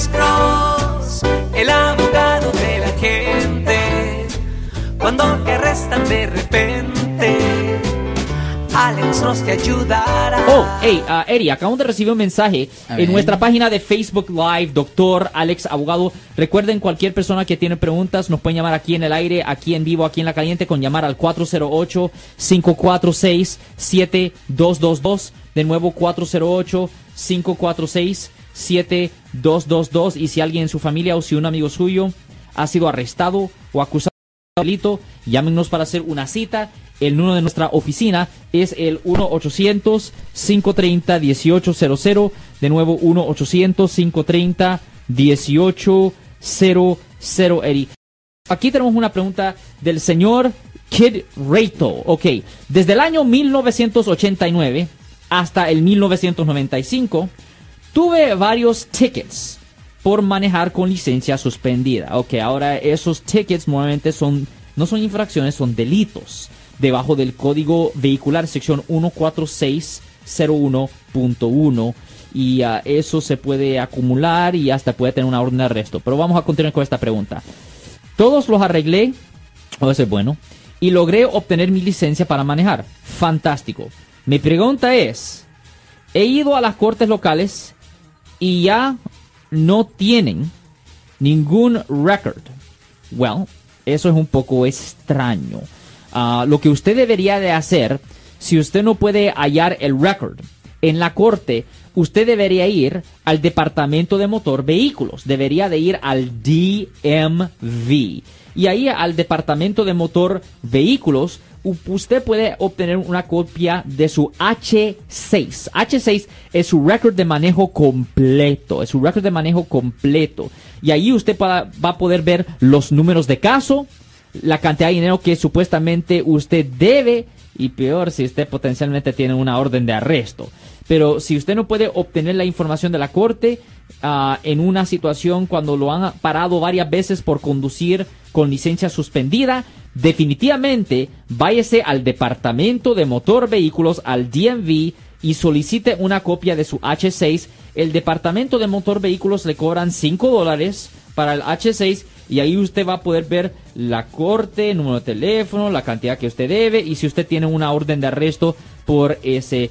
Alex Cross, el abogado de la gente. Cuando te arrestan de repente, Alex Cross te ayudará. Oh, hey, uh, Eri, acabamos de recibir un mensaje en nuestra página de Facebook Live, doctor Alex Abogado. Recuerden, cualquier persona que tiene preguntas nos pueden llamar aquí en el aire, aquí en vivo, aquí en la caliente, con llamar al 408-546-7222. De nuevo, 408-546-7222. Y si alguien en su familia o si un amigo suyo ha sido arrestado o acusado de delito, llámenos para hacer una cita. El número de nuestra oficina es el 1-800-530-1800. De nuevo, 1-800-530-1800, Eri. Aquí tenemos una pregunta del señor Kid Reito. Ok, desde el año 1989 hasta el 1995, tuve varios tickets por manejar con licencia suspendida. Ok, ahora esos tickets normalmente son, no son infracciones, son delitos. Debajo del código vehicular, sección 14601.1. Y ah, eso se puede acumular y hasta puede tener una orden de arresto. Pero vamos a continuar con esta pregunta. Todos los arreglé, o eso es bueno, y logré obtener mi licencia para manejar. Fantástico. Mi pregunta es, he ido a las cortes locales y ya no tienen ningún record. Well, eso es un poco extraño. Ah, lo que usted debería de hacer, si usted no puede hallar el record en la corte, usted debería ir al departamento de motor vehículos, debería de ir al DMV. Y ahí al departamento de motor vehículos, usted puede obtener una copia de su H6. H6 es su récord de manejo completo, es su récord de manejo completo. Y ahí usted va a poder ver los números de caso, la cantidad de dinero que supuestamente usted debe y peor si usted potencialmente tiene una orden de arresto. Pero si usted no puede obtener la información de la corte ah, en una situación cuando lo han parado varias veces por conducir con licencia suspendida, definitivamente váyase al departamento de motor vehículos, al DMV, y solicite una copia de su H6. El departamento de motor vehículos le cobran 5 dólares para el H6 y ahí usted va a poder ver la corte, número de teléfono, la cantidad que usted debe y si usted tiene una orden de arresto por ese